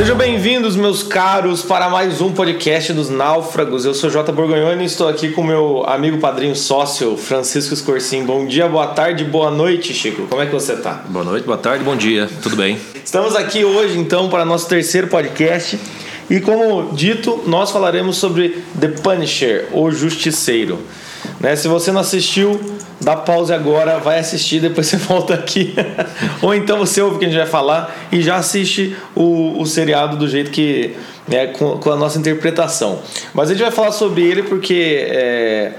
Sejam bem-vindos, meus caros, para mais um podcast dos Náufragos. Eu sou Jota Borgonhoni e estou aqui com meu amigo padrinho sócio, Francisco Escorcim. Bom dia, boa tarde, boa noite, Chico. Como é que você está? Boa noite, boa tarde, bom dia. Tudo bem? Estamos aqui hoje, então, para nosso terceiro podcast. E como dito, nós falaremos sobre The Punisher, o Justiceiro. Né? Se você não assistiu, dá pause agora, vai assistir, depois você volta aqui. Ou então você ouve o que a gente vai falar e já assiste o, o seriado do jeito que. Né, com, com a nossa interpretação. Mas a gente vai falar sobre ele porque é,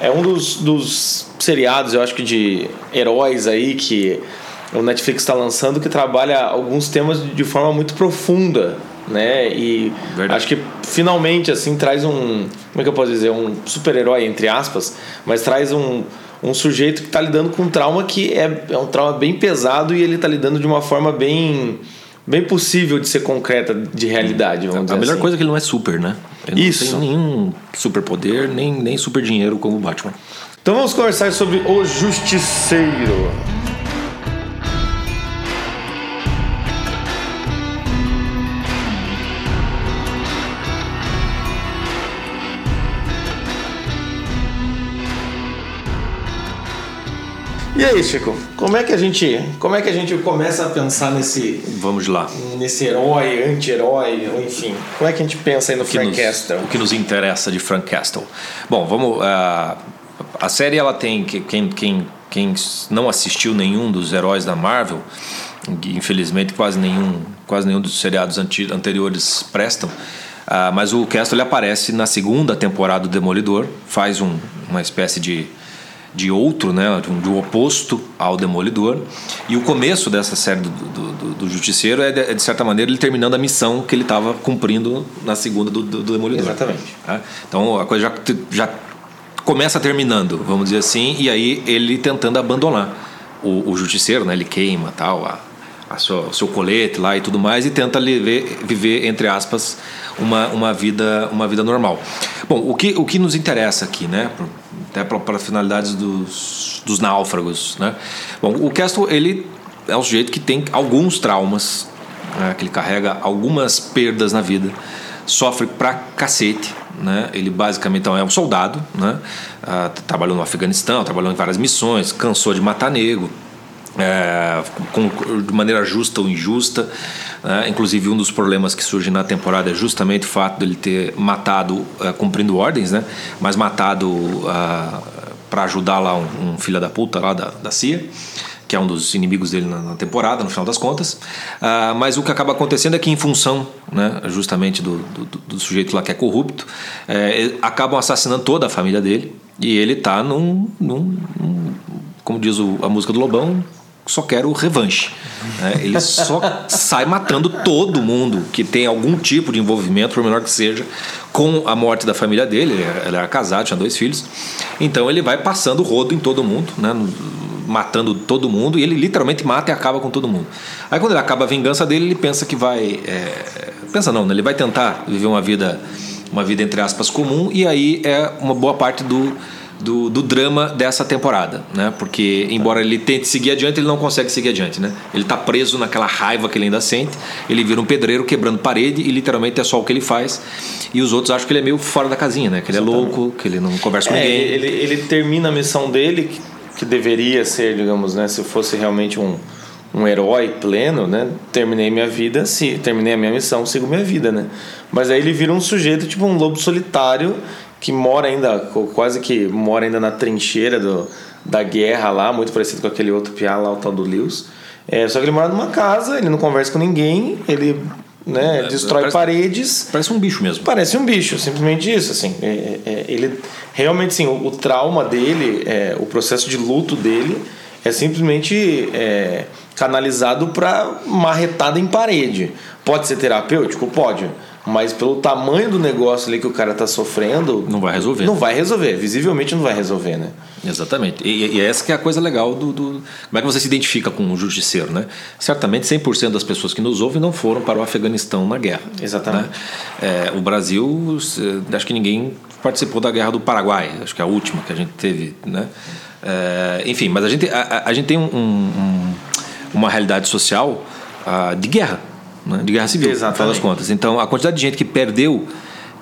é um dos, dos seriados, eu acho que de heróis aí que o Netflix está lançando que trabalha alguns temas de forma muito profunda né? E Verdade. acho que finalmente assim traz um, como é que eu posso dizer, um super-herói entre aspas, mas traz um, um sujeito que está lidando com um trauma que é, é um trauma bem pesado e ele está lidando de uma forma bem bem possível de ser concreta de realidade, vamos a melhor assim. coisa é que ele não é super, né? Ele Isso. não tem nenhum superpoder, nem, nem super dinheiro como o Batman. Então vamos conversar sobre o Justiceiro. E aí, Chico, como é que a gente, como é que a gente começa a pensar nesse Vamos lá. nesse herói, anti-herói, enfim, como é que a gente pensa aí no Frank nos, Castle? o que nos interessa de Frank Castle. Bom, vamos. ah, a série ela tem que- quem, quem, quem não assistiu nenhum dos heróis da Marvel, infelizmente quase nenhum, quase nenhum dos seriados anteriores prestam. ah, mas o Castle ele aparece na segunda temporada do Demolidor, faz um- uma espécie de de outro, né, de um- oposto ao Demolidor. E o começo dessa série do, do, do- Justiceiro é de, é, de certa maneira, ele terminando a missão que ele estava cumprindo na segunda do, do, do Demolidor. Exatamente. Tá? Então a coisa já, já começa terminando, vamos dizer assim, e aí ele tentando abandonar o, o Justiceiro, né, ele queima tal, a sua, o seu colete lá e tudo mais, e tenta viver, viver entre aspas, uma, uma, vida, uma vida normal. Bom, o que, o que nos interessa aqui, né? Até para finalidades dos, dos náufragos, né? Bom, o Castle, ele é um sujeito que tem alguns traumas, né, que ele carrega algumas perdas na vida, sofre pra cacete, né? Ele basicamente então, é um soldado, né? Ah, trabalhou no Afeganistão, trabalhou em várias missões, cansou de matar nego, é, com, de maneira justa ou injusta. né? Inclusive, um dos problemas que surge na temporada é justamente o fato dele ter matado, é, cumprindo ordens, né? mas matado para ajudar lá um, um filho da puta lá da, da CIA. Que é um dos inimigos dele na, temporada, no final das contas. Ah, mas o que acaba acontecendo é que, em função né, justamente do, do, do sujeito lá que é corrupto, é, acabam assassinando toda a família dele. E ele está num, num, num como diz o- a música do Lobão, só quero revanche. né? Ele só sai matando todo mundo que tem algum tipo de envolvimento, por menor que seja, com a morte da família dele. Ele era, ele era casado, tinha dois filhos. Então ele vai passando rodo em todo mundo, né? Matando todo mundo, e ele literalmente mata e acaba com todo mundo. Aí quando ele acaba a vingança dele, ele pensa que vai. é, pensa não, né? ele vai tentar viver uma vida, uma vida entre aspas comum, e aí é uma boa parte do do, do drama dessa temporada, né? Porque embora ele tente seguir adiante, ele não consegue seguir adiante, né? Ele tá preso naquela raiva que ele ainda sente. Ele vira um pedreiro quebrando parede e literalmente é só o que ele faz. E os outros acham que ele é meio fora da casinha, né? Que ele é louco, que ele não conversa com É, ninguém. ele, ele termina a missão dele, que, que deveria ser, digamos, né, se fosse realmente um, um herói pleno, né? Terminei minha vida, se terminei a minha missão, sigo minha vida, né? Mas aí ele vira um sujeito, tipo um lobo solitário, que mora ainda, quase que mora ainda na trincheira do, da guerra lá, muito parecido com aquele outro piá lá, o tal do Lewis. É, só que ele mora numa casa, ele não conversa com ninguém, ele né, destrói parece- paredes. Parece um bicho mesmo. Parece um bicho, simplesmente isso, assim. É, é, é, ele realmente, assim, o, o trauma dele, é, o processo de luto dele é simplesmente é, canalizado para marretada em parede. Pode ser terapêutico? Pode. Mas pelo tamanho do negócio ali que o cara tá sofrendo. Não vai resolver. Não vai resolver. Visivelmente não vai resolver, né? Exatamente. E, e essa que é a coisa legal do, do- Como é que você se identifica com o justiceiro, né? Certamente 100% das pessoas que nos ouvem não foram para o Afeganistão na guerra. Exatamente. né? É, o Brasil, acho que ninguém participou da guerra do Paraguai, acho que é a última que a gente teve, né? É, enfim, mas a gente, a, a- gente tem um- um- um- uma realidade social ah, de guerra. Né, de guerra civil, no final das contas. Então, a quantidade de gente que perdeu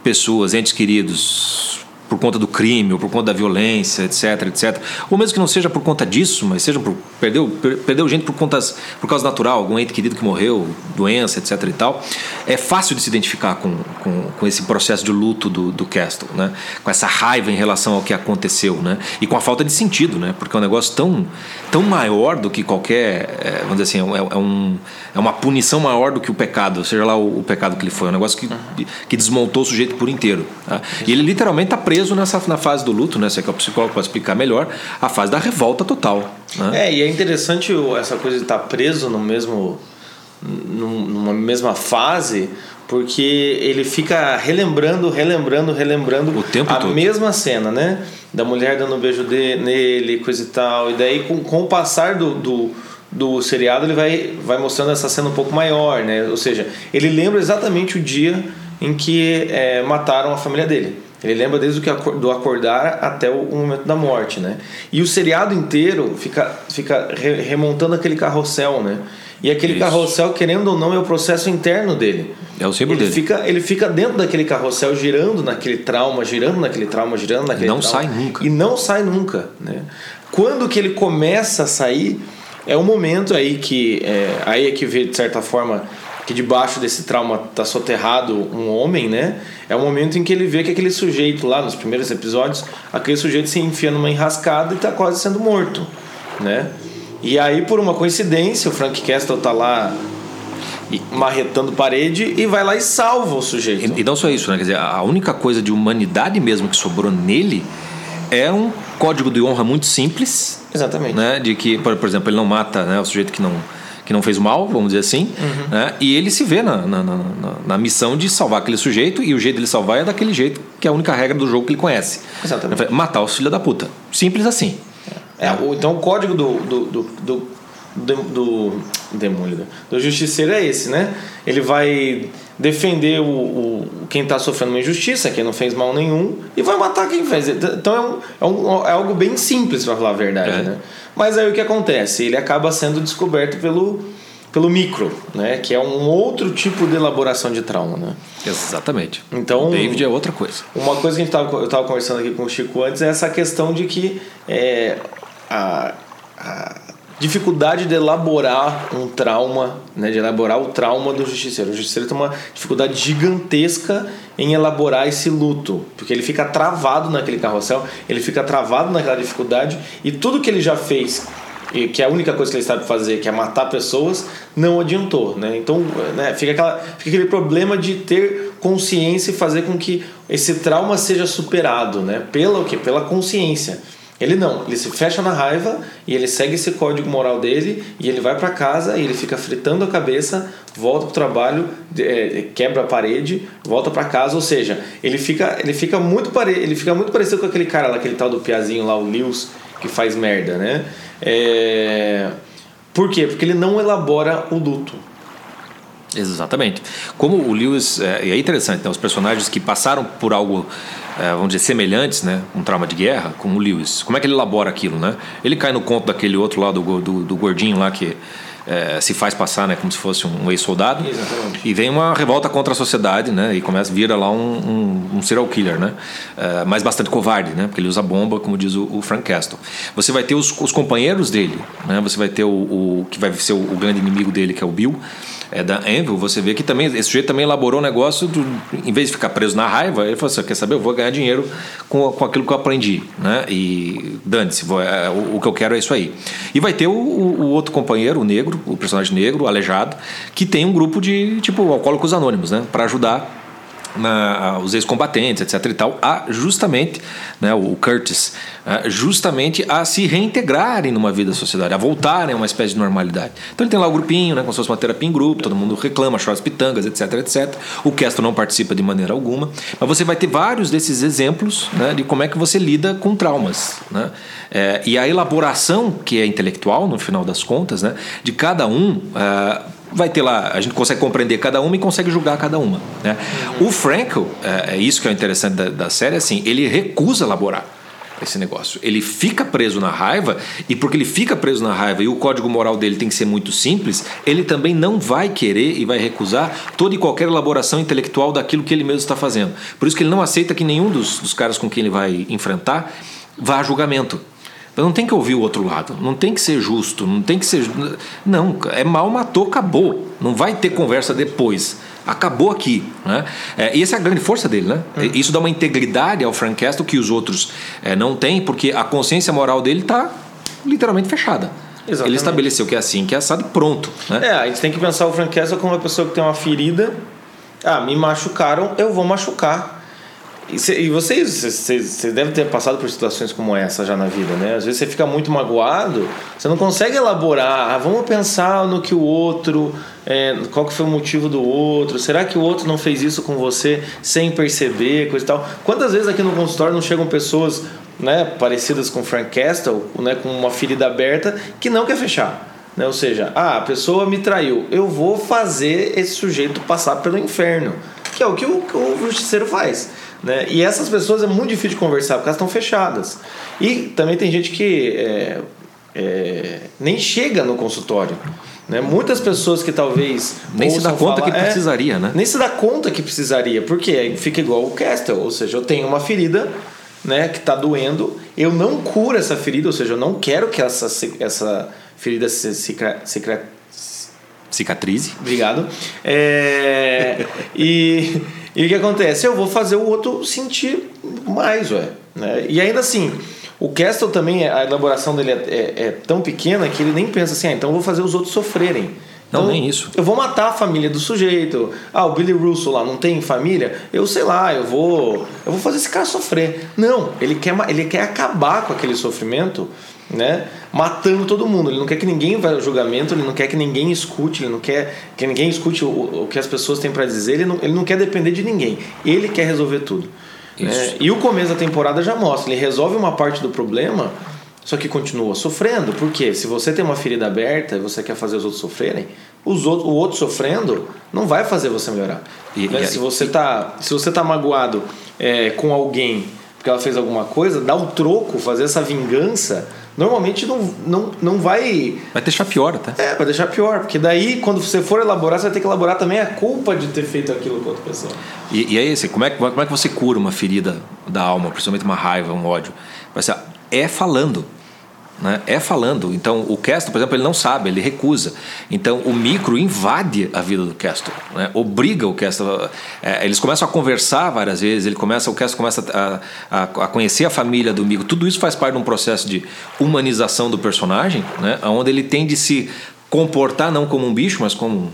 pessoas, entes queridos, por conta do crime ou por conta da violência, etc, etc. Ou mesmo que não seja por conta disso, mas seja por perdeu perdeu gente por contas por causa natural, algum ente querido que morreu, doença, etc e tal. É fácil de se identificar com, com, com esse processo de luto do, do Castle, né? Com essa raiva em relação ao que aconteceu, né? E com a falta de sentido, né? Porque é um negócio tão tão maior do que qualquer, é, vamos dizer assim, é, é, um, é uma punição maior do que o pecado, seja lá o, o pecado que ele foi, é um negócio que, que desmontou o sujeito por inteiro. Tá? E ele literalmente está preso preso nessa na fase do luto, né? Você é que é o psicólogo para explicar melhor, a fase da revolta total. Né? É, e é interessante essa coisa de estar tá preso no mesmo, numa mesma fase, porque ele fica relembrando, relembrando, relembrando o tempo a todo. mesma cena, né? Da mulher dando um beijo de, nele, coisa e tal. E daí, com, com o passar do, do, do seriado, ele vai, vai mostrando essa cena um pouco maior, né? Ou seja, ele lembra exatamente o dia em que é, mataram a família dele. Ele lembra desde o que do acordar até o momento da morte, né? E o seriado inteiro fica, fica remontando aquele carrossel, né? E aquele Isso. carrossel, querendo ou não, é o processo interno dele. É o símbolo ele dele. Fica, ele fica dentro daquele carrossel, girando naquele trauma, girando naquele trauma, girando naquele não trauma. Não sai nunca. E não sai nunca, né? Quando que ele começa a sair, é o momento aí que... É, aí é que vê, de certa forma que debaixo desse trauma está soterrado um homem, né? É o momento em que ele vê que aquele sujeito lá nos primeiros episódios, aquele sujeito se enfia numa enrascada e está quase sendo morto, né? E aí por uma coincidência, o Frank Castle tá lá marretando parede e vai lá e salva o sujeito. E, e não só isso, né? Quer dizer, a única coisa de humanidade mesmo que sobrou nele é um código de honra muito simples. Exatamente. Né? De que, por, por exemplo, ele não mata né, o sujeito que não que não fez mal, vamos dizer assim, uhum. né? e ele se vê na, na, na, na, missão de salvar aquele sujeito, e o jeito dele salvar é daquele jeito, que é a única regra do jogo que ele conhece. Exatamente. Matar os filhos da puta. Simples assim. É, é. O, então o código do, do, do, do, do, do demônio, do justiceiro é esse, né? Ele vai defender o, o quem está sofrendo uma injustiça, quem não fez mal nenhum, e vai matar quem fez. Então é, um, é, um, é algo bem simples, para falar a verdade, é. né? Mas aí o que acontece? Ele acaba sendo descoberto pelo, pelo micro, né? Que é um outro tipo de elaboração de trauma, né? Exatamente. Então, o David é outra coisa. Uma coisa que a gente tava, eu estava conversando aqui com o Chico antes é essa questão de que é, a, a dificuldade de elaborar um trauma, né, de elaborar o trauma do justiceiro. O justiceiro tem uma dificuldade gigantesca em elaborar esse luto, porque ele fica travado naquele carrossel, ele fica travado naquela dificuldade e tudo que ele já fez que é a única coisa que ele sabe fazer, que é matar pessoas, não adiantou, né? Então, né, fica, aquela, fica aquele problema de ter consciência e fazer com que esse trauma seja superado, né? Pela o quê? Pela consciência. Ele não, ele se fecha na raiva e ele segue esse código moral dele e ele vai para casa e ele fica fritando a cabeça, volta pro trabalho, é, quebra a parede, volta para casa, ou seja, ele fica, ele fica muito pare, ele fica muito parecido com aquele cara lá, aquele tal do piazinho lá, o Lewis, que faz merda, né? É... Por quê? Porque ele não elabora o luto. Exatamente. Como o Lewis, é, e é interessante, né? os personagens que passaram por algo é, vamos dizer, semelhantes, né? Um trauma de guerra, como o Lewis. Como é que ele elabora aquilo, né? Ele cai no conto daquele outro lá, do, do, do gordinho lá que é, se faz passar, né? Como se fosse um ex-soldado. E vem uma revolta contra a sociedade, né? E começa, vira lá um, um, um serial killer, né? É, mas bastante covarde, né? Porque ele usa bomba, como diz o, o Frank Castle. Você vai ter os, os companheiros dele, né? Você vai ter o, o que vai ser o, o grande inimigo dele, que é o Bill é, da Anvil, você vê que também esse sujeito também elaborou um negócio, do, em vez de ficar preso na raiva, ele falou assim: quer saber? Eu vou ganhar dinheiro com, com aquilo que eu aprendi, né? E dane-se, é, o, o, que eu quero é isso aí. E vai ter o, o, outro companheiro, o negro, o personagem negro, aleijado, que tem um grupo de tipo alcoólicos anônimos, né? Para ajudar na, os ex-combatentes, etc. e tal, a justamente, né, o Curtis, justamente a se reintegrarem numa vida da sociedade, a voltarem a uma espécie de normalidade. Então ele tem lá o grupinho, né, como se fosse uma terapia em grupo, todo mundo reclama, chora as pitangas, etc, etc. O Castro não participa de maneira alguma, mas você vai ter vários desses exemplos né, de como é que você lida com traumas. Né? É, e a elaboração, que é intelectual, no final das contas, né, de cada um. Uh, vai ter lá, a gente consegue compreender cada uma e consegue julgar cada uma. Né? O Frankel, é, é, isso que é interessante da, da série, assim, ele recusa elaborar. esse negócio. Ele fica preso na raiva, e porque ele fica preso na raiva e o código moral dele tem que ser muito simples, ele também não vai querer e vai recusar toda e qualquer elaboração intelectual daquilo que ele mesmo está fazendo. Por isso que ele não aceita que nenhum dos, dos caras com quem ele vai enfrentar vá a julgamento. Então não tem que ouvir o outro lado, não tem que ser justo, não tem que ser. Não, é mal, matou, acabou. Não vai ter conversa depois. Acabou aqui. Né? É, e essa é a grande força dele. Né? Hum. Isso dá uma integridade ao Frank Castle que os outros é, não têm, porque a consciência moral dele está literalmente fechada. Exatamente. Ele estabeleceu que é assim, que é assado e pronto. Né? É, a gente tem que pensar o Frank Castle como uma pessoa que tem uma ferida. Ah, me machucaram, eu vou machucar e, vocês, vocês, vocês devem ter passado por situações como essa já na vida, né? Às vezes você fica muito magoado, você não consegue elaborar. Ah, vamos pensar no que o outro, é, qual que foi o motivo do outro. Será que o outro não fez isso com você sem perceber, coisa e tal? Quantas vezes aqui no consultório não chegam pessoas, né, parecidas com Frank Castle, né, com uma ferida aberta, que não quer fechar? Né? Ou seja, ah, a pessoa me traiu, eu vou fazer esse sujeito passar pelo inferno, que é o que o, o justiceiro faz. Né? E essas pessoas é muito difícil de conversar porque elas estão fechadas. E também tem gente que é, é, nem chega no consultório. Né? Muitas pessoas que talvez. Nem se dá conta falar, que é, precisaria, né? Nem se dá conta que precisaria, porque fica igual o Castle, ou seja, eu tenho uma ferida né, que está doendo, eu não curo essa ferida, ou seja, eu não quero que essa, essa ferida se, se, se, cicatrize. Obrigado. É, e. E o que acontece? Eu vou fazer o outro sentir mais, ué. Né? E ainda assim, o Castle também, a elaboração dele é, é, é, tão pequena que ele nem pensa assim, ah, então eu vou fazer os outros sofrerem. Então, não, nem isso. Eu vou matar a família do sujeito. Ah, o Billy Russo lá não tem família? Eu sei lá, eu vou. Eu vou fazer esse cara sofrer. Não, ele quer, ele quer acabar com aquele sofrimento né? Matando todo mundo. Ele não quer que ninguém vá ao julgamento, ele não quer que ninguém escute, ele não quer que ninguém escute o, o que as pessoas têm para dizer, ele não, ele não quer depender de ninguém. Ele quer resolver tudo. É, e o começo da temporada já mostra, ele resolve uma parte do problema, só que continua sofrendo. Porque se você tem uma ferida aberta e você quer fazer os outros sofrerem, os outros, o outro sofrendo não vai fazer você melhorar. E, né? e, se, você tá, se você tá magoado é, com alguém porque ela fez alguma coisa, dar o troco, fazer essa vingança normalmente não, não, não vai. Vai deixar pior até. É, vai deixar pior, porque daí quando você for elaborar, você vai ter que elaborar também a culpa de ter feito aquilo com outra pessoa. E, e aí, assim, como é, como é que você cura uma ferida da alma, principalmente uma raiva, um ódio? Vai ser, é falando né, é falando. Então, o Castle, por exemplo, ele não sabe, ele recusa. Então, o micro invade a vida do Castle, né, obriga o Castle. É, eles começam a conversar várias vezes, ele começa, o Castle começa a, a, a, conhecer a família do micro. Tudo isso faz parte de um processo de humanização do personagem, né, onde ele tem de se comportar não como um bicho, mas como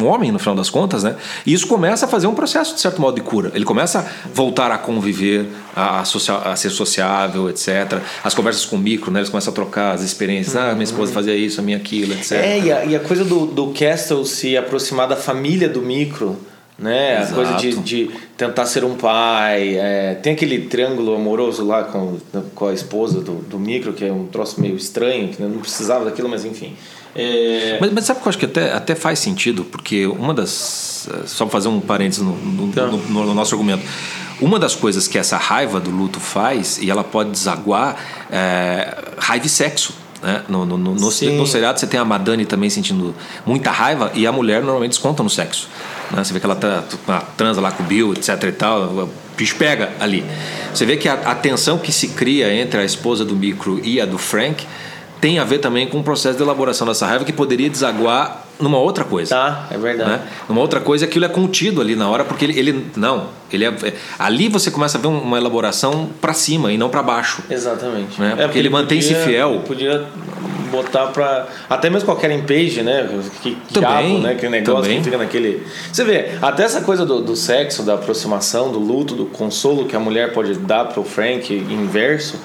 um homem, no final das contas, né? E isso começa a fazer um processo, de certo modo, de cura. Ele começa a voltar a conviver, a, a ser sociável, etc. As conversas com o micro, né? Eles começam a trocar as experiências. Ah, minha esposa fazia isso, a minha aquilo, etc. É, e a, e a coisa do, do Castle se aproximar da família do micro né? Exato. A coisa de, de tentar ser um pai. É, tem aquele triângulo amoroso lá com, com a esposa do, do micro, que é um troço meio estranho, que não precisava daquilo, mas enfim. É... Mas, mas, sabe que eu acho que até, até faz sentido, porque uma das. Só para fazer um parênteses no, no, então. no, no, nosso argumento. Uma das coisas que essa raiva do luto faz, e ela pode desaguar, é raiva e sexo. Né? No, no, no, no, no seriado você tem a Madani também sentindo muita raiva e a mulher normalmente desconta no sexo. Né? Você vê que ela tá, transa lá com o Bill, etc e tal, o bicho pega ali. Você vê que a, a tensão que se cria entre a esposa do Micro e a do Frank tem a ver também com o processo de elaboração dessa raiva que poderia desaguar numa outra coisa. Tá, é verdade. Né? Numa outra coisa, aquilo é contido ali na hora, porque ele, ele não, ele é, é ali você começa a ver uma elaboração para cima e não para baixo. Exatamente. Né? Porque, é, porque ele, mantém-se fiel. Podia botar para até mesmo qualquer page, né? Que também, diabo, né? Que negócio também. que fica naquele. Você vê, até essa coisa do, do sexo, da aproximação, do luto, do consolo que a mulher pode dar pro Frank inverso,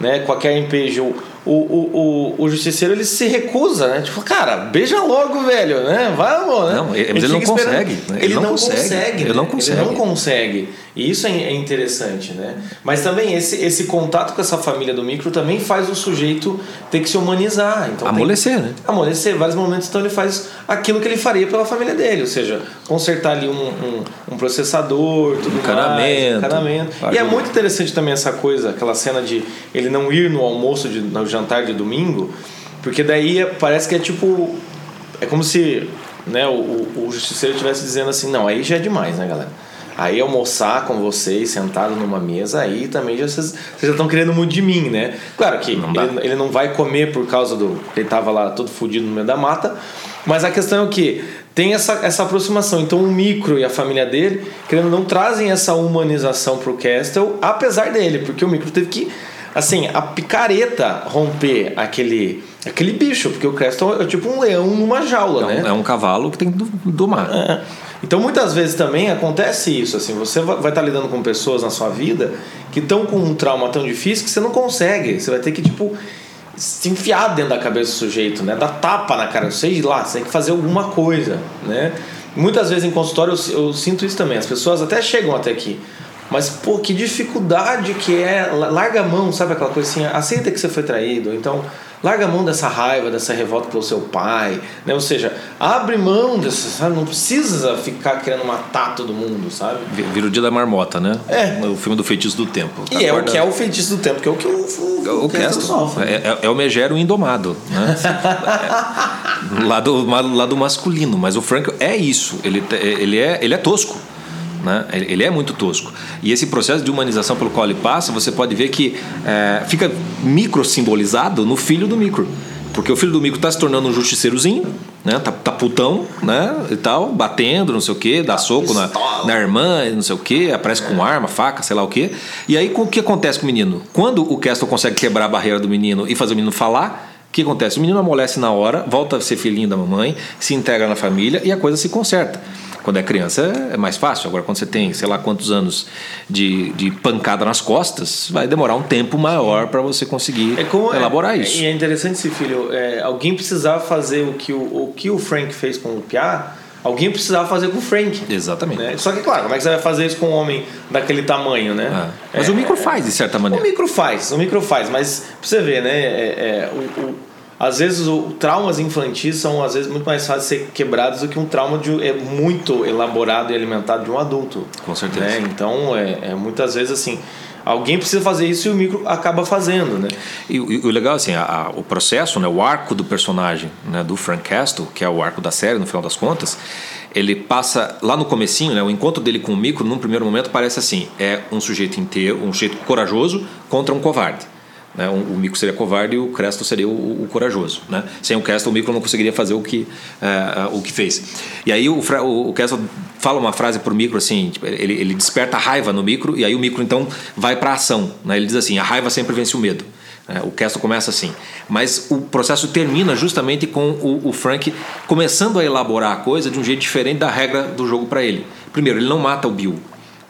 né? Qualquer MPG, o, o, o, o, justiceiro ele se recusa, né? Tipo, cara, beija logo, velho, né? Vamos, né? Não, ele, mas ele não consegue. Né? Ele, ele, não, consegue. consegue ele né? não consegue. Ele não consegue. E isso é, é interessante, né? Mas também esse, esse contato com essa família do micro também faz o sujeito ter que se humanizar. Então amolecer, né? Amolecer. Vários momentos, então ele faz aquilo que ele faria pela família dele, ou seja, consertar ali um, um, um processador, tudo encanamento, mais, encanamento. E é muito interessante também essa coisa, aquela cena de ele não ir no almoço, de, no jantar de domingo, porque daí parece que é tipo. É como se né, o, o justiceiro estivesse dizendo assim: não, aí já é demais, né, galera? Aí almoçar com vocês, sentado numa mesa, aí também já, vocês, vocês já estão querendo muito de mim, né? Claro que não ele, ele, não vai comer por causa do. Ele estava lá todo fodido no meio da mata. Mas a questão é o que? Tem essa, essa aproximação. Então o micro e a família dele, querendo não, trazem essa humanização pro Castle, apesar dele, porque o micro teve que. Assim, a picareta romper aquele aquele bicho, porque o Creston é tipo um leão numa jaula, é um, né? É um cavalo que tem que domar. É. Então muitas vezes também acontece isso, assim, você vai estar tá lidando com pessoas na sua vida que estão com um trauma tão difícil que você não consegue, você vai ter que tipo se enfiar dentro da cabeça do sujeito, né? Dar tapa na cara, sei lá, você tem que fazer alguma coisa, né? Muitas vezes em consultório eu, eu sinto isso também, as pessoas até chegam até aqui, mas, pô, que dificuldade que é. Larga a mão, sabe aquela coisa assim? Aceita que você foi traído. Então, larga a mão dessa raiva, dessa revolta pelo seu pai. Né? Ou seja, abre mão dessa, sabe? Não precisa ficar querendo matar todo mundo, sabe? Vira o dia da marmota, né? É. O filme do feitiço do tempo. E Acorda... é o que é o feitiço do tempo, que é o que o, o, o, o sofre. É, é, é, o megero indomado, né? é, lado, lado masculino. Mas o Frank é isso. Ele, ele, é, ele é tosco. Né? Ele é muito tosco. E esse processo de humanização pelo qual ele passa, você pode ver que é, fica micro simbolizado no filho do micro. Porque o filho do micro está se tornando um justiceirozinho, né? Tá, tá putão, né? E tal, batendo, não sei o quê, dá soco na, na irmã, não sei o quê, aparece é. com arma, faca, sei lá o quê. E aí o que acontece com o menino? Quando o Castle consegue quebrar a barreira do menino e fazer o menino falar, o que acontece? O menino amolece na hora, volta a ser filhinho da mamãe, se integra na família e a coisa se conserta. Quando é criança é mais fácil. Agora, quando você tem, sei lá quantos anos de, de pancada nas costas, vai demorar um tempo maior para você conseguir é como, elaborar é, isso. E é interessante esse filho. É, alguém precisava fazer o que o, o que o Frank fez com o Piá. Alguém precisava fazer com o Frank. Exatamente. Né? Só que, claro, como é que você vai fazer isso com um homem daquele tamanho, né? Ah, mas o micro faz, de certa maneira. O micro faz, o micro faz, mas pra você ver, né? É, o, o às vezes o traumas infantis são às vezes muito mais fáceis de ser quebrados do que um trauma de, é muito elaborado e alimentado de um adulto. Com certeza. Né? Então é, é, muitas vezes assim alguém precisa fazer isso e o micro acaba fazendo, né? E, e o legal assim, a, a, o processo, né, o arco do personagem, né, do Frank Castle, que é o arco da série no final das contas, ele passa lá no comecinho, né, o encontro dele com o micro, num primeiro momento parece assim, é um sujeito inteiro, um sujeito corajoso contra um covarde. Né? O, o seria covarde e o Cresto seria o, o, corajoso. Né? Sem o Cresto, o Mico não conseguiria fazer o que, uh, o que fez. E aí o, o, o Cresto fala uma frase para o Micro assim, tipo, ele, ele desperta raiva no Micro e aí o Micro então vai para a ação. Né? Ele diz assim, a raiva sempre vence o medo. É, o Castle começa assim. Mas o processo termina justamente com o, o, Frank começando a elaborar a coisa de um jeito diferente da regra do jogo para ele. Primeiro, ele não mata o Bill.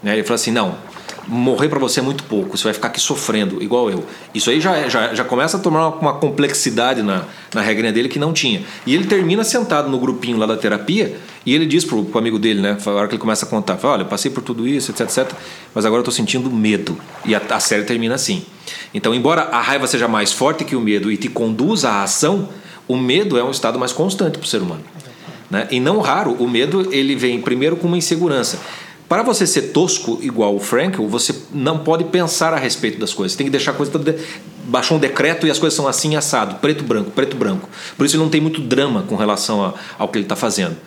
Né? Ele fala assim: não, morrer para você é muito pouco, você vai ficar aqui sofrendo, igual eu. Isso aí já, já, já começa a tomar uma complexidade na, na regrinha dele que não tinha. E ele termina sentado no grupinho lá da terapia e ele diz pro, pro amigo dele, né, a hora que ele começa a contar, fala, olha, eu passei por tudo isso, etc, etc, mas agora eu tô sentindo medo. E a, a série termina assim. Então, embora a raiva seja mais forte que o medo e te conduza à ação, o medo é um estado mais constante para o ser humano. Né? E não raro, o medo ele vem primeiro com uma insegurança. Para você ser tosco igual o Frankel, você não pode pensar a respeito das coisas. Você tem que deixar a coisa toda. Baixou um decreto e as coisas são assim assado, preto branco, preto branco. Por isso ele não tem muito drama com relação a, ao que ele está fazendo.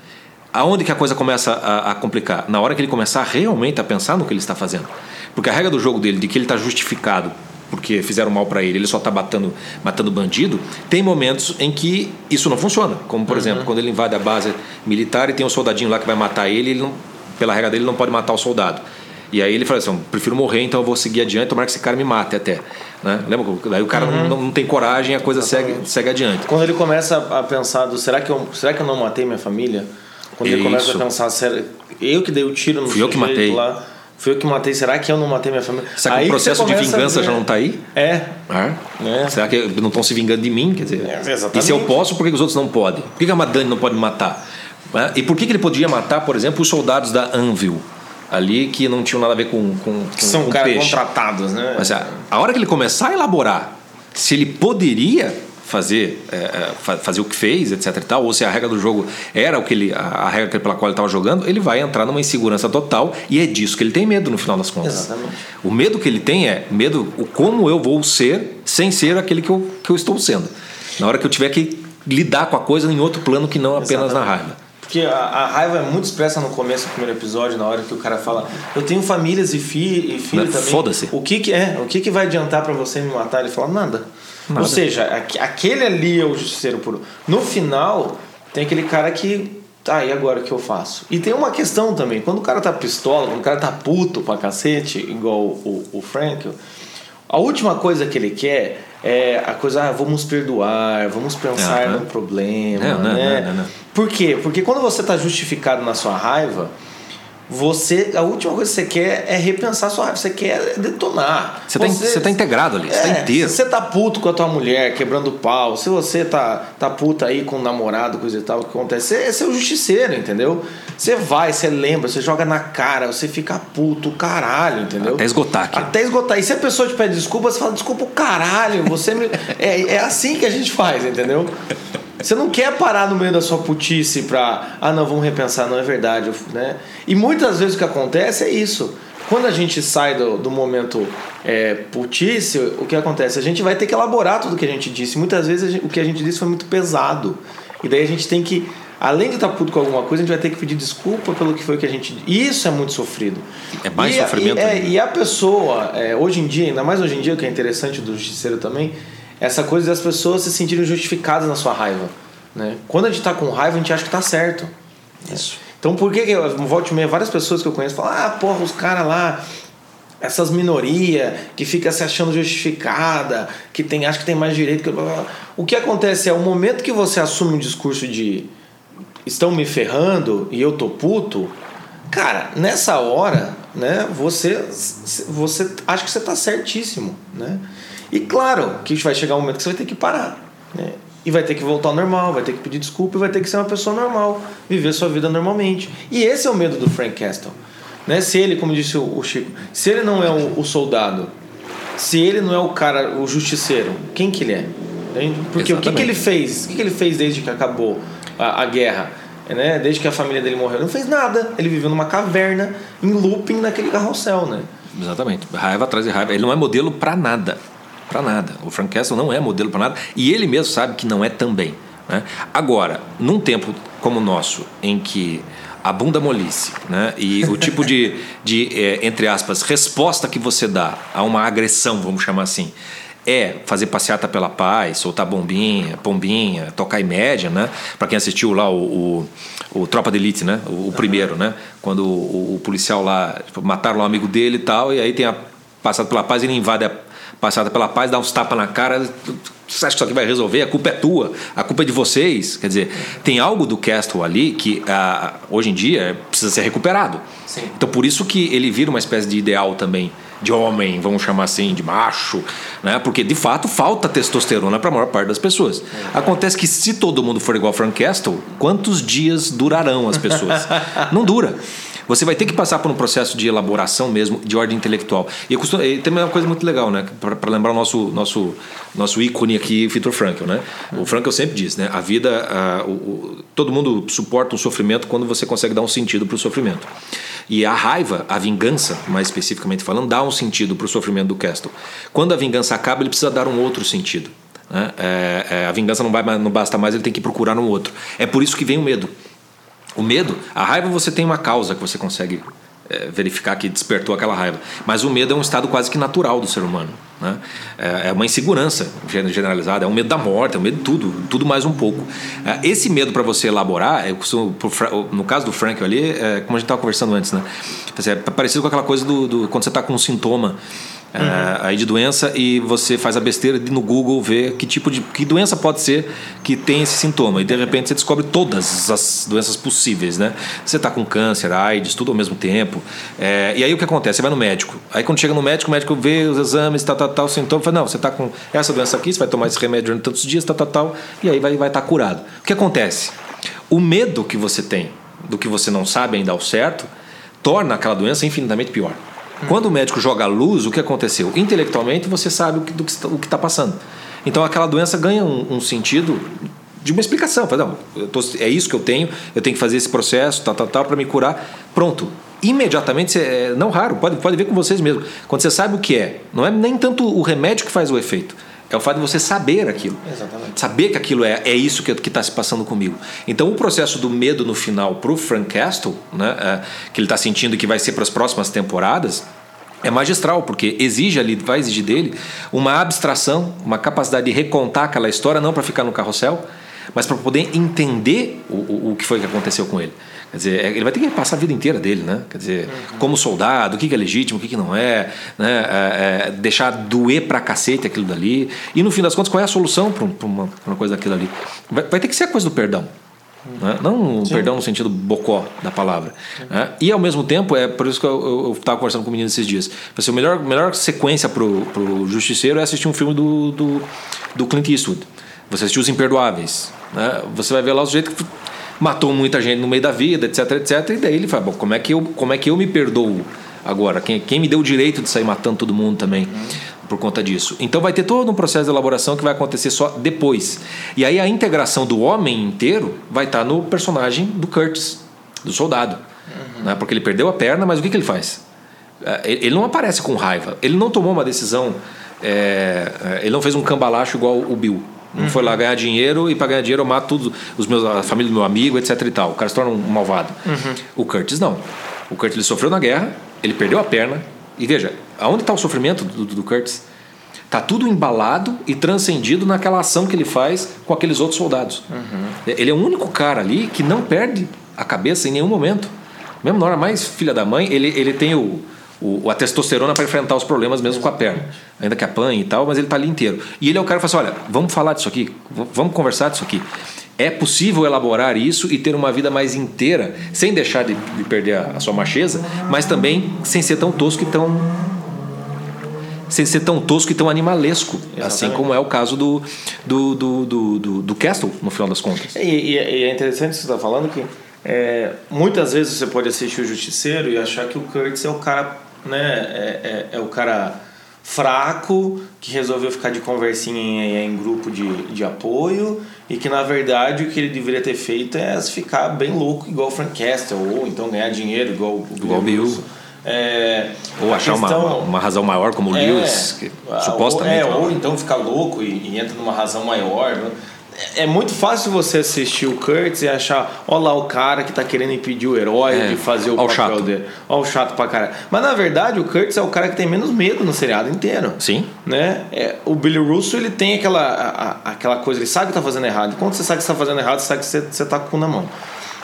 Aonde que a coisa começa a, a, complicar? Na hora que ele começar realmente a pensar no que ele está fazendo. Porque a regra do jogo dele, de que ele está justificado porque fizeram mal para ele, ele só está matando, matando bandido, tem momentos em que isso não funciona. Como, por uhum. exemplo, quando ele invade a base militar e tem um soldadinho lá que vai matar ele, ele não pela regra dele, não pode matar o soldado. E aí ele fala assim: prefiro morrer, então eu vou seguir adiante, tomara que esse cara me mate até. Né? Lembra? Daí o cara uhum. não, não, tem coragem, a coisa segue, segue adiante. Quando ele começa a pensar: do, será, que eu, será que eu não matei minha família? Quando Isso. ele começa a pensar: será, eu que dei o tiro no Fui eu que matei. lá. Foi eu que matei, será que eu não matei minha família? Será que Aí o processo de vingança já não tá aí? É. É? É. Será que não estão se vingando de mim? Quer dizer, É, exatamente. e se eu posso, por que os outros não podem? Por que, que a Madani não pode me matar? Né? E por que, que ele podia matar, por exemplo, os soldados da Anvil? Ali que não tinham nada a ver com, com, com, Que são com caras peixe. contratados, né? Mas a, a hora que ele começar a elaborar se ele poderia fazer, é, é, fa- fazer o que fez, etc e tal, ou se a regra do jogo era o que ele, a, regra pela qual ele estava jogando, ele vai entrar numa insegurança total e é disso que ele tem medo no final das contas. Exatamente. O medo que ele tem é medo o como eu vou ser sem ser aquele que eu, que eu estou sendo. Na hora que eu tiver que lidar com a coisa em outro plano que não apenas na raiva. Porque a, a raiva é muito expressa no começo do primeiro episódio, na hora que o cara fala, eu tenho famílias e, fi, e filho também. Foda-se. O que, que é? O que, que vai adiantar pra você me matar? Ele fala, nada. Nada. Ou seja, aque- aquele ali é o justiceiro puro. No final, tem aquele cara que. Tá, e agora o que eu faço? E tem uma questão também, quando o cara tá pistola, quando o cara tá puto pra cacete, igual o, o Frank, a última coisa que ele quer é a coisa, ah, vamos perdoar, vamos pensar Aham. no problema, Não, não, né? não, não, não. Por quê? Porque quando você está justificado na sua raiva, você a última coisa que você quer é repensar sua raiva, você quer detonar. Você está você tá integrado ali, você está é, inteiro. Se você tá puto com a tua mulher, quebrando pau, se você tá, tá puta aí com o namorado, coisa e tal, o que acontece? Você, você é o justiceiro, entendeu? Você vai, você lembra, você joga na cara, você fica puto, caralho, entendeu? Até esgotar aqui. Até esgotar. E se a pessoa te pede desculpa, você fala, desculpa o caralho, você me... é, é assim que a gente faz, entendeu? Você não quer parar no meio da sua putice pra, ah, não, vamos repensar, não é verdade, né? E muitas vezes o que acontece é isso. Quando a gente sai do, do momento é, putice, o que acontece? A gente vai ter que elaborar tudo que a gente disse. Muitas vezes gente- o que a gente disse foi muito pesado. E daí a gente tem que, além de estar puto com alguma coisa, a gente vai ter que pedir desculpa pelo que foi que a gente. E isso é muito sofrido. É mais E sofrimento E, é, e a pessoa, é, hoje em dia, ainda mais hoje em dia, o que é interessante do justiceiro também, essa coisa das pessoas se sentirem justificadas na sua raiva. Né? Quando a gente tá com raiva, a gente acha que tá certo. Isso. Então por que, que eu volte e meia, várias pessoas que eu conheço falam, ah, porra, os caras lá, essas minorias que fica se achando justificada, que tem, acha que tem mais direito que. blá, blá, blá." O que acontece é o momento que você assume um discurso de estão me ferrando e eu tô puto, cara, nessa hora, né, você, você acha que você tá certíssimo, né? E claro que vai chegar um momento que você vai ter que parar, né? E vai ter que voltar ao normal, vai ter que pedir desculpa e vai ter que ser uma pessoa normal, viver sua vida normalmente. E esse é o medo do Frank Castle. Né? Se ele, como disse o Chico, se ele não é o, o soldado, se ele não é o cara, o justiceiro, quem que ele é? Entende? Porque o que, que Exatamente. ele fez? O que, que ele fez desde que acabou a, a guerra? Né? Desde que a família dele morreu? Ele não fez nada. Ele viveu numa caverna, em looping naquele carrossel, né? Exatamente. Raiva atrás de raiva. Ele não é modelo para nada. Para nada. O Frank Castle não é modelo para nada. E ele mesmo sabe que não é também. Né? Agora, num tempo como o nosso, em que a bunda molice né? e o tipo de, de é, entre aspas, resposta que você dá a uma agressão, vamos chamar assim, é fazer passeata pela paz, soltar bombinha, pombinha, tocar em média, né? Para quem assistiu lá o, o, o Tropa de Elite, né? O, o primeiro, né? Quando o, o policial lá tipo, mataram lá um amigo dele e tal, e aí tem a passada pela paz, ele invade a passada pela paz, dá uns tapas na cara. Você acha que isso aqui vai resolver? A culpa é tua, a culpa é de vocês. Quer dizer, tem algo do Castle ali que ah, hoje em dia precisa ser recuperado. Sim. Então por isso que ele vira uma espécie de ideal também de homem, vamos chamar assim, de macho, né? Porque de fato falta testosterona para a maior parte das pessoas. Acontece que se todo mundo for igual Frank Castle, quantos dias durarão as pessoas? Não dura. Você vai ter que passar por um processo de elaboração mesmo, de ordem intelectual. E, costumo, e tem uma coisa muito legal, né? Para lembrar o nosso, nosso, nosso ícone aqui, Viktor Frankl, né? O Frankl sempre diz, né? A vida, ah, o- o- todo mundo suporta um sofrimento quando você consegue dar um sentido para o sofrimento. E a raiva, a vingança, mais especificamente falando, dá um sentido para o sofrimento do Castle. Quando a vingança acaba, ele precisa dar um outro sentido. né? É, é, a vingança não, vai, não basta mais, ele tem que procurar um outro. É por isso que vem o medo. O medo, a raiva você tem uma causa que você consegue é, verificar que despertou aquela raiva. Mas o medo é um estado quase que natural do ser humano. Né? É, é uma insegurança gen- generalizada, é um medo da morte, é um medo de tudo, tudo mais um pouco. É, esse medo para você elaborar, costumo, no caso do Frank ali, é, como a gente estava conversando antes, né? É parecido com aquela coisa do, do- quando você está com um sintoma uhum. aí de doença e você faz a besteira de no Google ver que tipo de que doença pode ser que tem esse sintoma e de repente você descobre todas as doenças possíveis, né? Você está com câncer, AIDS, tudo ao mesmo tempo. É, e aí o que acontece? Você vai no médico. Aí quando chega no médico, o médico vê os exames, tal, tal, tal, sintoma, fala, não, você está com essa doença aqui, você vai tomar esse remédio durante tantos dias, tal, tal, tal, e aí vai estar vai tá curado. O que acontece? O medo que você tem do que você não sabe ainda ao certo torna aquela doença infinitamente pior. Quando o médico joga luz, o que aconteceu? Intelectualmente você sabe o que está passando. Então aquela doença ganha um, um sentido de uma explicação. Fala, não, tô, é isso que eu tenho, eu tenho que fazer esse processo, tal, tal, tal, para me curar. Pronto. Imediatamente, você, é, não raro, pode, pode ver com vocês mesmo. Quando você sabe o que é, não é nem tanto o remédio que faz o efeito. É o fato de você saber aquilo. Exatamente. Saber que aquilo é, é isso que está se passando comigo. Então, o processo do medo no final para o Frank Castle, né, é, que ele está sentindo que vai ser para as próximas temporadas, é magistral, porque exige ali, vai exigir dele uma abstração, uma capacidade de recontar aquela história, não para ficar no carrossel, mas para poder entender o, o, o que foi que aconteceu com ele. Quer dizer, é, ele vai ter que passar a vida inteira dele, né? Quer dizer, uhum. como soldado, o que é legítimo, o que não é, né? É, é, deixar doer pra cacete aquilo dali. E no fim das contas, qual é a solução para uma, uma, coisa daquilo ali? Vai, vai, ter que ser a coisa do perdão. Né? Não o perdão no sentido bocó da palavra. Né? E ao mesmo tempo, é por isso que eu estava conversando com o menino esses dias. Assim, a melhor, melhor sequência para o Justiceiro é assistir um filme do, do, do Clint Eastwood. Você assistiu Os Imperdoáveis. Né? Você vai ver lá o jeito que matou muita gente no meio da vida, etc, etc. E daí ele fala, bom, como é que eu, como é que eu me perdoo agora? Quem, quem me deu o direito de sair matando todo mundo também? Por conta disso. Então vai ter todo um processo de elaboração que vai acontecer só depois. E aí a integração do homem inteiro vai estar no personagem do Curtis, do soldado. Uhum. Né? Porque ele perdeu a perna, mas o que, que ele faz? É, ele não aparece com raiva. Ele não tomou uma decisão. É, é, ele não fez um cambalacho igual o Bill. Não uhum. foi lá ganhar dinheiro e para ganhar dinheiro eu mato tudo, os meus, a família do meu amigo, etc e tal. O cara se torna um malvado. Uhum. O Curtis não. O Curtis ele sofreu na guerra, ele perdeu a perna. E veja, aonde está o sofrimento do, do, do Curtis? Está tudo embalado e transcendido naquela ação que ele faz com aqueles outros soldados. Uhum. Ele é o único cara ali que não perde a cabeça em nenhum momento. Mesmo na hora mais filha da mãe, ele, ele tem o, o, a testosterona para enfrentar os problemas mesmo com a perna. Ainda que apanhe e tal, mas ele está ali inteiro. E ele é o cara que fala assim: olha, vamos falar disso aqui, vamos conversar disso aqui. É possível elaborar isso e ter uma vida mais inteira, sem deixar de, de perder a, a, sua macheza, mas também sem ser tão tosco e tão. Sem ser tão tosco e tão animalesco, Exatamente. assim como é o caso do, do, do, do, do, do Castle, no final das contas. E, e, e é interessante isso que você está falando, que é, muitas vezes você pode assistir o Justiceiro e achar que o Curtis é o cara né? É, é, é, o cara fraco que resolveu ficar de conversinha em, em, grupo de, de apoio e que na verdade o que ele deveria ter feito é ficar bem louco igual o Frank Castle ou então ganhar dinheiro igual o igual Bill. É, ou achar questão, uma, uma razão maior como o é, Lewis, que supostamente. Ou, é, ou então ficar louco e, e entra numa razão maior. Né? É muito fácil você assistir o Kurtz e achar, ó lá o cara que tá querendo impedir o herói é. de fazer o papel chato. dele. Ó o chato pra caralho. Mas na verdade o Kurtz é o cara que tem menos medo no seriado inteiro. Sim. Né? É, o Billy Russo ele tem aquela, a, aquela coisa, ele sabe que tá fazendo errado. Quando você sabe que você tá fazendo errado, você sabe que você, você tá com o cu na mão.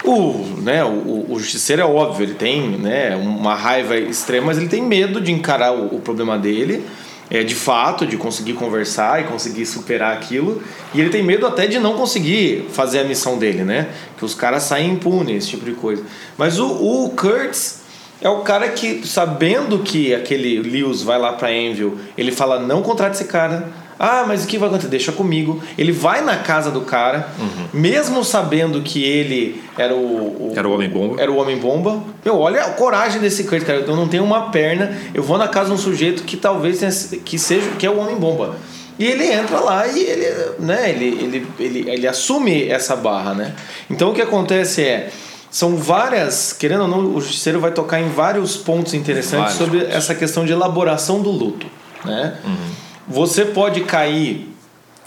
O, né, o, o justiceiro é óbvio, ele tem né, uma raiva extrema, mas ele tem medo de encarar o, o problema dele é, de fato, de conseguir conversar e conseguir superar aquilo. E ele tem medo até de não conseguir fazer a missão dele, né? Que os caras saem impunes, esse tipo de coisa. Mas o, o Kurtz é o cara que, sabendo que aquele Lewis vai lá pra Envil, ele fala: não contrate esse cara ah, mas o que vai acontecer? Deixa comigo. Ele vai na casa do cara, uhum. mesmo sabendo que ele era o, o, Era o Homem-Bomba. Era o Homem-Bomba. Meu, olha a coragem desse Kurt, cara. Eu não tenho uma perna, eu vou na casa de um sujeito que talvez tenha, que seja que é o Homem-Bomba. E ele entra lá e ele, né, ele, ele, ele, ele assume essa barra, né? Então o que acontece é são várias, querendo ou não, o justiceiro vai tocar em vários pontos interessantes vários sobre pontos. essa questão de elaboração do luto, né? Uhum. Você pode cair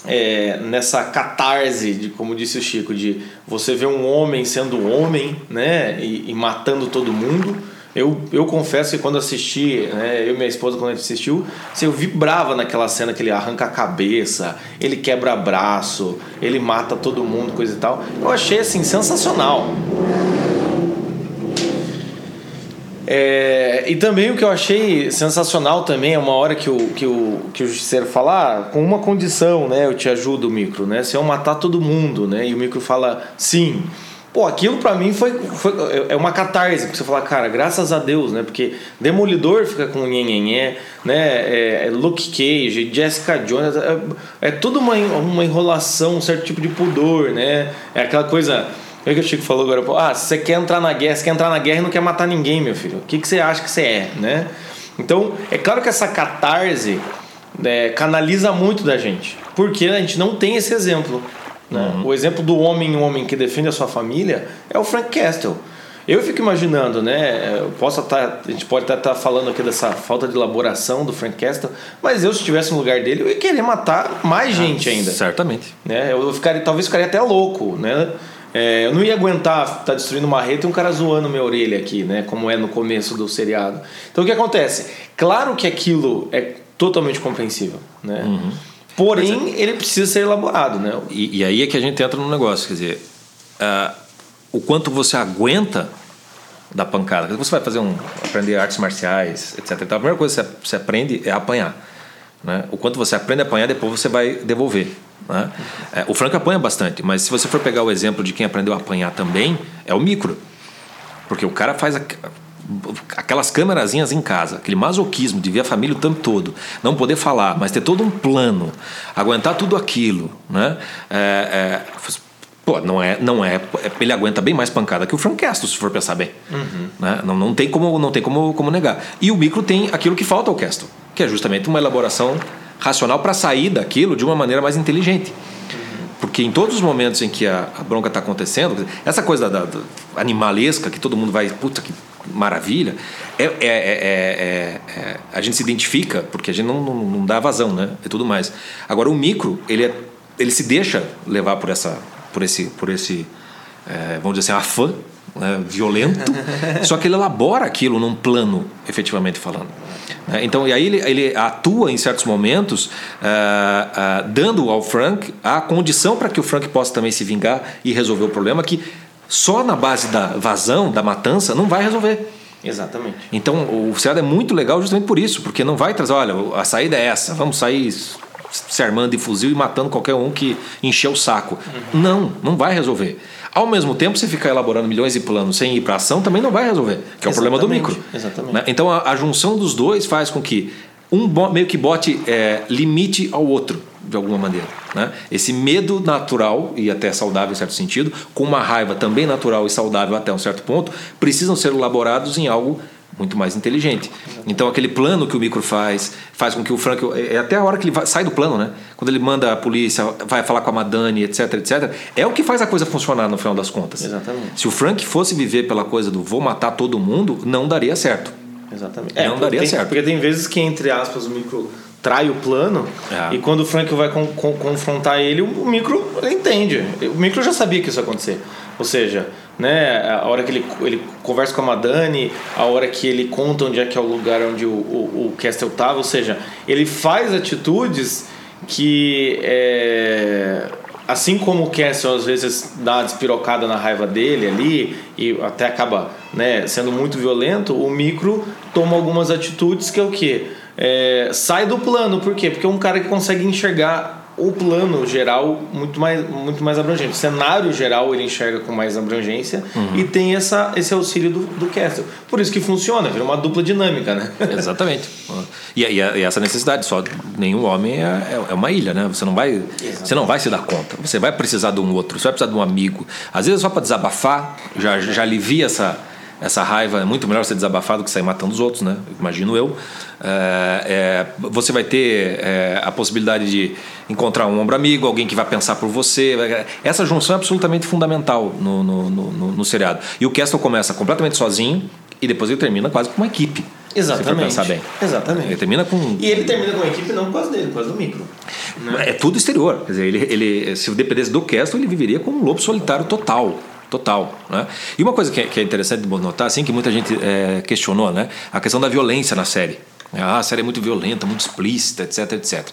é, nessa catarse, de, como disse o Chico, de você ver um homem sendo homem né, e, e matando todo mundo. Eu, eu confesso que quando assisti, né, eu e minha esposa, quando a gente assistiu, assim, eu vibrava naquela cena que ele arranca a cabeça, ele quebra braço, ele mata todo mundo, coisa e tal. Eu achei assim sensacional. É, e também o que eu achei sensacional também é uma hora que o, que o, que o justiceiro fala, ah, com uma condição, né? Eu te ajudo, micro, né? Se eu matar todo mundo, né? E o micro fala, sim. Pô, aquilo para mim foi, foi é uma catarse, porque você fala, cara, graças a Deus, né? Porque Demolidor fica com nhenhenhé, né? É, é Luke Cage, Jessica Jones, é, é tudo uma, uma enrolação, um certo tipo de pudor, né? É aquela coisa. É o que o Chico falou agora, ah, você quer entrar na guerra, você quer entrar na guerra e não quer matar ninguém, meu filho. O que, que você acha que você é, né? Então, é claro que essa catarse é, canaliza muito da gente, porque a gente não tem esse exemplo. Né? Uhum. O exemplo do homem, homem que defende a sua família, é o Frank Castle. Eu fico imaginando, né? Eu posso estar, a gente pode estar falando aqui dessa falta de elaboração do Frank Castle, mas eu, se estivesse no lugar dele, eu ia querer matar mais ah, gente ainda. Certamente. Né? Eu ficaria, talvez ficaria até louco, né? É, eu não ia aguentar estar tá destruindo uma rede e um cara zoando minha orelha aqui, né? Como é no começo do seriado. Então o que acontece? Claro que aquilo é totalmente compreensível, né? Uhum. Porém, é... ele precisa ser elaborado, né? E, e, aí é que a gente entra no negócio, quer dizer, uh, o quanto você aguenta da pancada. Você vai fazer um aprender artes marciais, etc. Então, a primeira coisa que você aprende é apanhar. Né? O quanto você aprende a apanhar, depois você vai devolver. Né? É, o Franco apanha bastante, mas se você for pegar o exemplo de quem aprendeu a apanhar também, é o micro. Porque o cara faz a, aquelas câmerazinhas em casa, aquele masoquismo de ver a família o tempo todo, não poder falar, mas ter todo um plano, aguentar tudo aquilo, né? É, é, pô, não é, não é, ele aguenta bem mais pancada que o Frank Castle, se for pensar bem, uhum. né? Não, não tem como, não tem como, como negar. E o micro tem aquilo que falta ao Castle, que é justamente uma elaboração racional para sair daquilo de uma maneira mais inteligente. Porque em todos os momentos em que a, a bronca está acontecendo, essa coisa da, da, animalesca, que todo mundo vai, puta que maravilha, é, é, é, é, a gente se identifica, porque a gente não, não, não, dá vazão, né? E tudo mais. Agora, o micro, ele, é, ele se deixa levar por, essa, por esse, por esse vamos dizer assim, afã né, violento, só que ele elabora aquilo num plano, efetivamente falando. Né? Então, e aí ele, ele atua em certos momentos, uh, uh, dando ao Frank a condição para que o Frank possa também se vingar e resolver o problema que só na base da vazão, da matança, não vai resolver. Exatamente. Então o seriado é muito legal justamente por isso, porque não vai trazer, olha, a saída é essa, vamos sair se armando de fuzil e matando qualquer um que encher o saco. Uhum. Não, não vai resolver. Ao mesmo tempo, você ficar elaborando milhões de planos sem ir para ação também não vai resolver, que é o problema do micro. Exatamente. Né? Então a, a, junção dos dois faz com que um meio que bote é, limite ao outro de alguma maneira. Né? Esse medo natural e até saudável em certo sentido, com uma raiva também natural e saudável até um certo ponto, precisam ser elaborados em algo muito mais inteligente. Então aquele plano que o micro faz, faz com que o Frank é, é até a hora que ele vai, sai do plano, né? Quando ele manda a polícia, vai falar com a Madani, etc, etc, é o que faz a coisa funcionar no final das contas. Exatamente. Se o Frank fosse viver pela coisa do vou matar todo mundo, não daria certo. Exatamente. Não é, daria tem, certo. Porque tem vezes que entre aspas o micro trai o plano é. e quando o Frank vai com, com, confrontar ele, o micro entende. O micro já sabia que isso ia acontecer. Ou seja, né, a hora que ele, ele conversa com a Madani, a hora que ele conta onde é que é o lugar onde o, o, o Castle estava, ou seja, ele faz atitudes que é, assim como o Castle às vezes dá uma despirocada na raiva dele ali e até acaba né, sendo muito violento, o micro toma algumas atitudes que é o que? é, sai do plano. Por quê? Porque é um cara que consegue enxergar o plano geral muito mais, muito mais abrangente. O cenário geral ele enxerga com mais abrangência uhum. e tem essa, esse auxílio do, do Castle. Por isso que funciona, vira uma dupla dinâmica, né? Exatamente. E, e, e essa necessidade, só nenhum homem é, é, é uma ilha, né? Você não, vai, você não vai se dar conta. Você vai precisar de um outro, você vai precisar de um amigo. Às vezes só para desabafar, já, já alivia essa essa raiva é muito melhor ser desabafado que sair matando os outros, né? Imagino eu. É, é, você vai ter é, a possibilidade de encontrar um ombro amigo, alguém que vai pensar por você. Essa junção é absolutamente fundamental no, no, no, no seriado. E o Castle começa completamente sozinho e depois ele termina quase com uma equipe. Exatamente. Se pensar bem. Exatamente. Ele termina com. E ele termina com a equipe não por causa dele, por causa do micro. Né? É tudo exterior. Quer dizer, ele, ele, se dependesse do Castle, ele viveria como um lobo solitário total total. Né? E uma coisa que é, que é interessante de notar, assim, que muita gente é, questionou, né? a questão da violência na série. Ah, a série é muito violenta, muito explícita, etc, etc.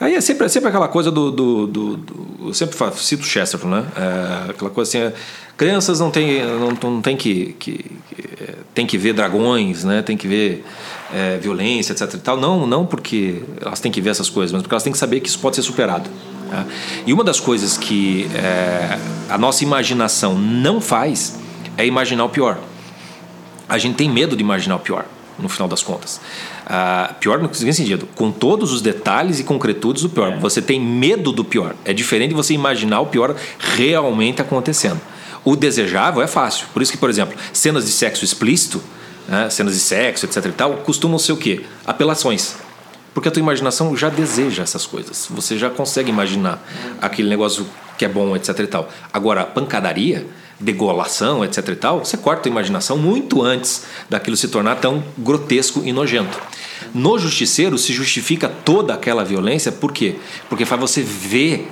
Aí é sempre, é sempre aquela coisa do, do, do, do Eu sempre cito Chesterton, né? É, aquela coisa assim. É, crianças não tem, não, não tem que, que, que, é, tem que ver dragões, né? Tem que ver é, violência, etc. E tal. Não, não porque elas têm que ver essas coisas, mas porque elas têm que saber que isso pode ser superado. Tá? E uma das coisas que é, a nossa imaginação não faz é imaginar o pior. A gente tem medo de imaginar o pior, no final das contas. Uh, pior no seguinte sentido, com todos os detalhes e concretudes do pior. É. Você tem medo do pior. É diferente de você imaginar o pior realmente acontecendo. O desejável é fácil. Por isso que, por exemplo, cenas de sexo explícito, né, cenas de sexo, etc e tal, costumam ser o quê? Apelações. Porque a tua imaginação já deseja essas coisas. Você já consegue imaginar aquele negócio que é bom, etc e tal. Agora, a pancadaria degolação, etc e tal, você corta a imaginação muito antes daquilo se tornar tão grotesco e nojento. No justiceiro se justifica toda aquela violência, por quê? Porque faz você ver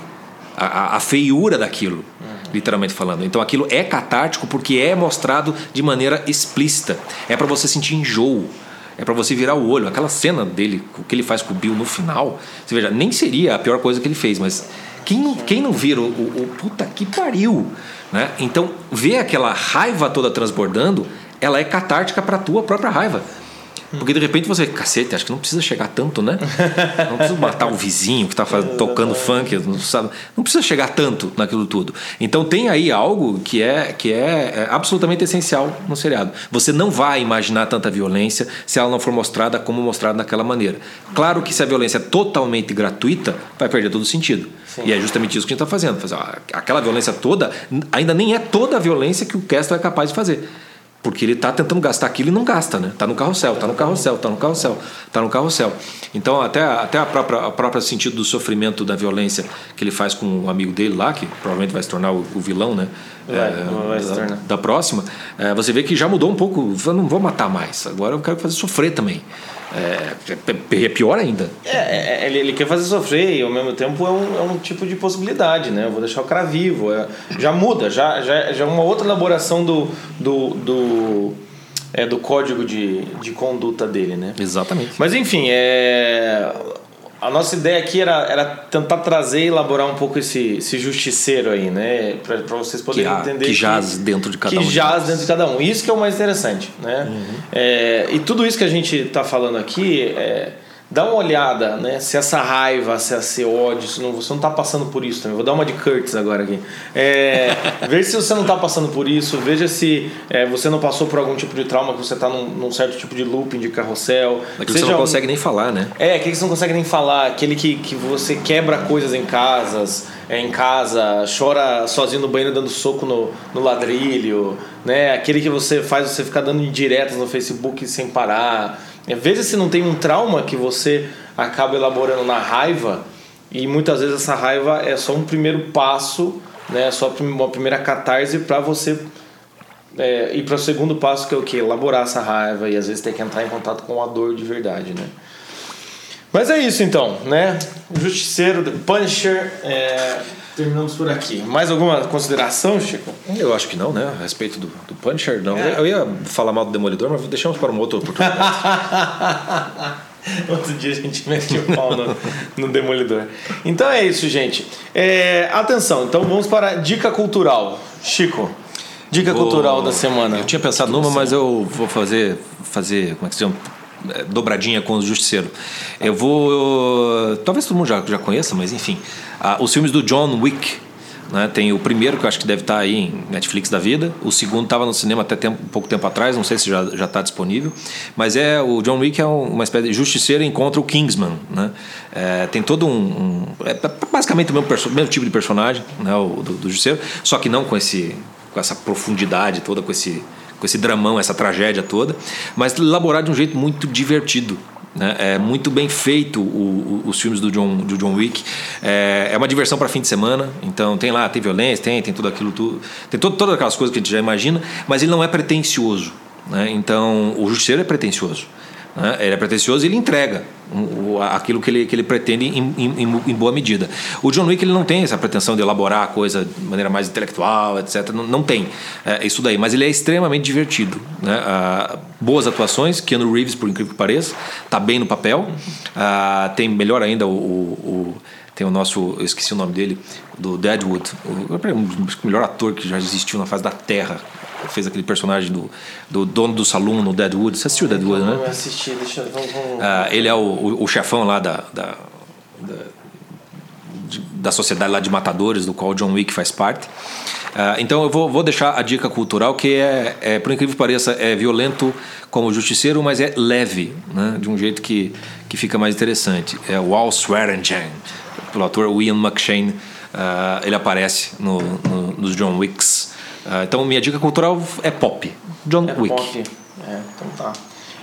a, a feiura daquilo, literalmente falando. Então aquilo é catártico porque é mostrado de maneira explícita. É para você sentir enjoo. É para você virar o olho. Aquela cena dele, o que ele faz com o Bill no final, você veja, nem seria a pior coisa que ele fez, mas quem, quem não vira o, o, o puta que pariu? Né? Então, ver aquela raiva toda transbordando, ela é catártica para a tua própria raiva. Porque de repente você, cacete, acho que não precisa chegar tanto, né? Não precisa matar o vizinho que está tocando funk, não, sabe? não precisa chegar tanto naquilo tudo. Então tem aí algo que é, que é, é absolutamente essencial no seriado. Você não vai imaginar tanta violência se ela não for mostrada como mostrada daquela maneira. Claro que se a violência é totalmente gratuita, vai perder todo o sentido. Sim. E é justamente isso que a gente está fazendo. Aquela violência toda ainda nem é toda a violência que o Castro é capaz de fazer. Porque ele está tentando gastar aquilo e não gasta, né? Está no carrossel, está no carrossel, está no carrossel, está no carrossel. Então, até, até a própria, a própria sentido do sofrimento, da violência que ele faz com o um amigo dele lá, que provavelmente vai se tornar o, o vilão, né? Vai, é, vai se tornar. Da, da próxima, é, você vê que já mudou um pouco. Eu não vou matar mais, agora eu quero fazer sofrer também. É, é, pior ainda. É, é, ele, ele, quer fazer sofrer e ao mesmo tempo é um, é um tipo de possibilidade, né? Eu vou deixar o cara vivo. É, já muda, já, já, já é uma outra elaboração do, do, do, é, do código de, de conduta dele, né? Exatamente. Mas enfim, é a nossa ideia aqui era, era tentar trazer e elaborar um pouco esse, esse justiceiro aí, né? Para vocês poderem que, entender. Que jaz que, dentro de cada que um. Que jaz dentro de cada um. Isso que é o mais interessante, né? Uhum. É, e tudo isso que a gente está falando aqui é dá uma olhada, né? Se essa raiva, se esse ódio, se não, você não está passando por isso também. Vou dar uma de Curtis agora aqui. É, veja se você não está passando por isso, veja se é, você não passou por algum tipo de trauma, que você está num, num, certo tipo de looping de carrossel. Aquilo que você não consegue nem falar, né? É, aquele que você não consegue nem falar, aquele que, que você quebra coisas em casas, é, em casa, chora sozinho no banheiro dando soco no, no ladrilho, né? Aquele que você faz você ficar dando indiretas no Facebook sem parar é, veja se não tem um trauma que você acaba elaborando na raiva e muitas vezes essa raiva é só um primeiro passo, né? É só uma primeira catarse para você é, ir para o segundo passo que é o que? Elaborar essa raiva e às vezes ter que entrar em contato com a dor de verdade, né? Mas é isso então, né? O Justiceiro, The Punisher, é, terminamos por aqui. Mais alguma consideração, Chico? Eu acho que não, né? A respeito do, do Punisher, não. É. Eu ia falar mal do Demolidor, mas deixamos para uma outra oportunidade. Outro dia a gente mete o pau no, no Demolidor. Então é isso, gente. É, atenção, então vamos para a dica cultural. Chico, dica vou, cultural da semana. Eu tinha pensado numa, mas eu vou fazer, fazer como é que se chama? É, dobradinha com o Justiceiro. Eu vou. Eu, talvez todo mundo já, já conheça, mas enfim. os filmes do John Wick. Né? Tem o primeiro que eu acho que deve estar aí em Netflix da vida. O segundo estava no cinema até tempo, pouco tempo atrás, não sei se já está disponível. Mas é o John Wick é uma espécie de justiceiro encontra o Kingsman. Né? É, tem todo um. um é basicamente o mesmo, mesmo, tipo de personagem né? o, do, do justiceiro, só que não com, esse, com essa profundidade toda, com esse com esse dramão, essa tragédia toda, mas elaborado de um jeito muito divertido. Né? É muito bem feito o, o, os filmes do John, do John Wick. É, é uma diversão para fim de semana. Então tem lá, tem violência, tem, tem tudo aquilo, tudo, tem todo, todas aquelas coisas que a gente já imagina, mas ele não é pretencioso. Né? Então o Justiceiro é pretencioso. Né? Ele é pretencioso e ele entrega aquilo que ele, que ele pretende em, em, em, boa medida. O John Wick ele não tem essa pretensão de elaborar a coisa de maneira mais intelectual, etc. Não, não tem é, isso daí, mas ele é extremamente divertido. Né? Ah, boas atuações, Keanu Reeves, por incrível que pareça, está bem no papel. Ah, tem melhor ainda o, o, o tem o nosso, eu esqueci o nome dele, do Deadwood, o, o melhor ator que já existiu na face da Terra fez aquele personagem do, do dono do salão no Deadwood. Você assistiu Deadwood, né? Não assisti, deixa eu. Vamos, vamos... Ah, ele é o, o, o, chefão lá da, da, da, da, sociedade lá de matadores, do qual John Wick faz parte. Ah, então eu vou, vou deixar a dica cultural, que é, é, por incrível que pareça, é violento como justiceiro, mas é leve, né? de um jeito que, que fica mais interessante. É o Al Swearingen, pelo ator Ian McShane. Uh, ele aparece no, no, nos John Wicks. Uh, então, minha dica cultural é pop. John é Wick. Pop. É, então tá.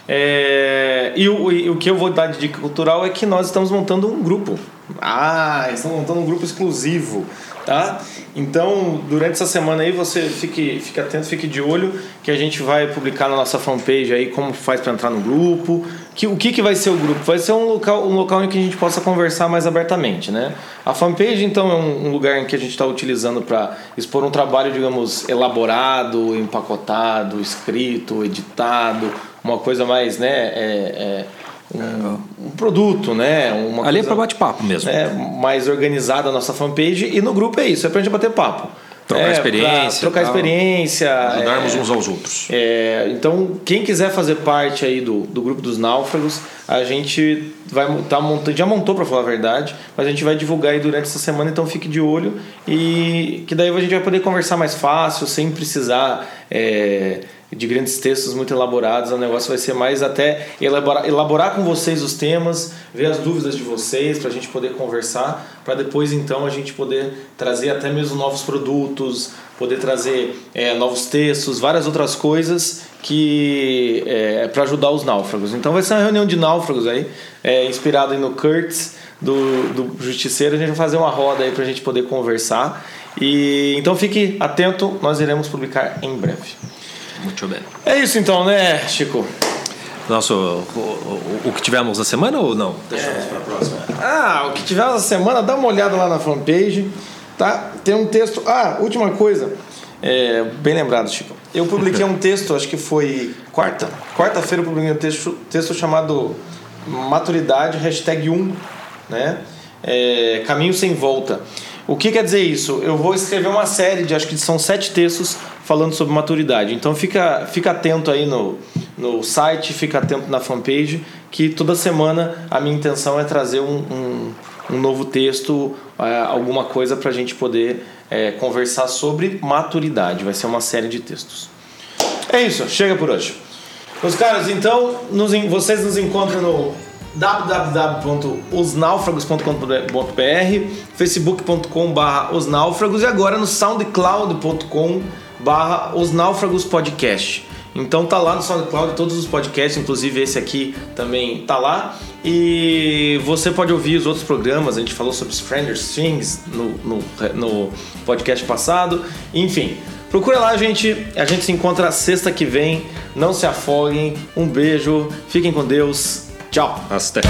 É, e, o, e o que eu vou dar de dica cultural é que nós estamos montando um grupo. Ah, estamos montando um grupo exclusivo tá? Então, durante essa semana aí, você fique, fique atento, fique de olho, que a gente vai publicar na nossa fanpage aí como faz para entrar no grupo. Que, o que, que vai ser o grupo? Vai ser um local, um local em que a gente possa conversar mais abertamente, né? A fanpage, então, é um, um lugar em que a gente está utilizando para expor um trabalho, digamos, elaborado, empacotado, escrito, editado, uma coisa mais, né? É, é, um, um, produto, né? Uma Ali é para bate-papo mesmo. É, mais organizada a nossa fanpage e no grupo é isso, é para a gente bater papo. Trocar é, experiência. Trocar tal, experiência. Ajudarmos é, uns aos outros. É, então, quem quiser fazer parte aí do, do grupo dos náufragos, a gente vai tá montando, já montou para falar a verdade, mas a gente vai divulgar aí durante essa semana, então fique de olho e que daí a gente vai poder conversar mais fácil, sem precisar. É, de grandes textos muito elaborados. O negócio vai ser mais até elaborar, elaborar com vocês os temas, ver as dúvidas de vocês, para a gente poder conversar, para depois então a gente poder trazer até mesmo novos produtos, poder trazer é, novos textos, várias outras coisas que é, para ajudar os náufragos. Então vai ser uma reunião de náufragos aí, é, inspirado aí no Kurtz do, do Justiceiro. A gente vai fazer uma roda aí para a gente poder conversar. E então fique atento, nós iremos publicar em breve. Muito bem. É isso então, né, Chico? Nosso, o, o, o que tivemos na semana ou não? Deixamos é... para a próxima. Ah, o que tivemos na semana, dá uma olhada lá na fanpage, tá? Tem um texto. Ah, última coisa. É, bem lembrado, Chico. Eu publiquei um texto, acho que foi quarta. Quarta-feira eu publiquei um texto, texto chamado Maturidade, hashtag 1, né? É, Caminho sem volta. O que quer dizer isso? Eu vou escrever uma série de, acho que são sete textos falando sobre maturidade. Então fica, fica atento aí no, no site, fica atento na fanpage, que toda semana a minha intenção é trazer um, um, um novo texto, alguma coisa para a gente poder é, conversar sobre maturidade. Vai ser uma série de textos. É isso, chega por hoje. Meus caros, então nos, vocês nos encontram no www.osnaufragos.com.br, facebook.com.br osnáufragos e agora no soundcloud.com.br Os Náufragos Podcast. Então tá lá no SoundCloud todos os podcasts, inclusive esse aqui também tá lá. E você pode ouvir os outros programas, a gente falou sobre Stranger Things no, no, no podcast passado. Enfim, procura lá, gente. A gente se encontra sexta que vem. Não se afoguem. Um beijo, fiquem com Deus. Tchau. Até.